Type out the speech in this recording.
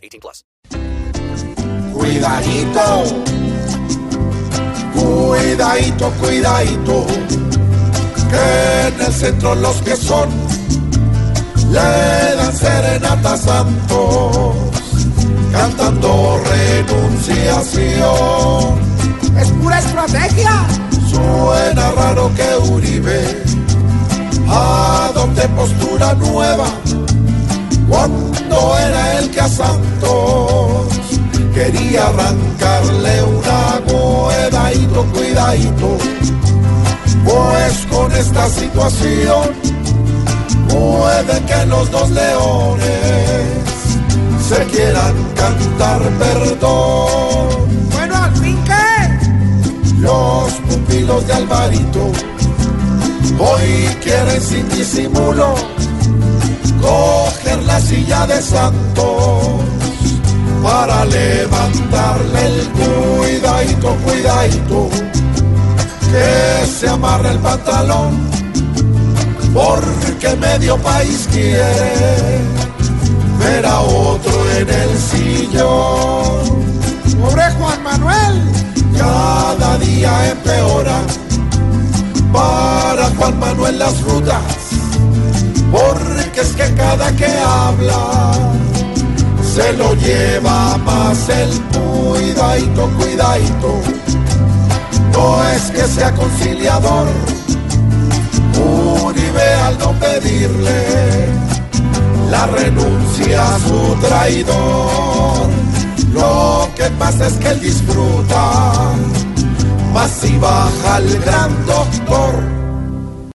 18 plus. Cuidadito, cuidadito, cuidadito, que en el centro los que son le dan serenata a santos, cantando renunciación. Es pura estrategia. Suena raro que Uribe adopte postura nueva cuando era el que a Santos quería arrancarle una cuidadito, cuidadito, pues con esta situación puede que los dos leones se quieran cantar perdón. Bueno, al fin qué. Los pupilos de Alvarito hoy quieren sin disimulo la silla de Santos para levantarle el cuidadito, cuidadito, que se amarre el pantalón, porque medio país quiere ver a otro en el sillón. Pobre Juan Manuel. Cada día empeora para Juan Manuel las rutas, porque es que cada que habla se lo lleva más el cuidadito, cuidadito. No es que sea conciliador, Uribe al no pedirle la renuncia a su traidor. Lo que pasa es que él disfruta más si baja el gran doctor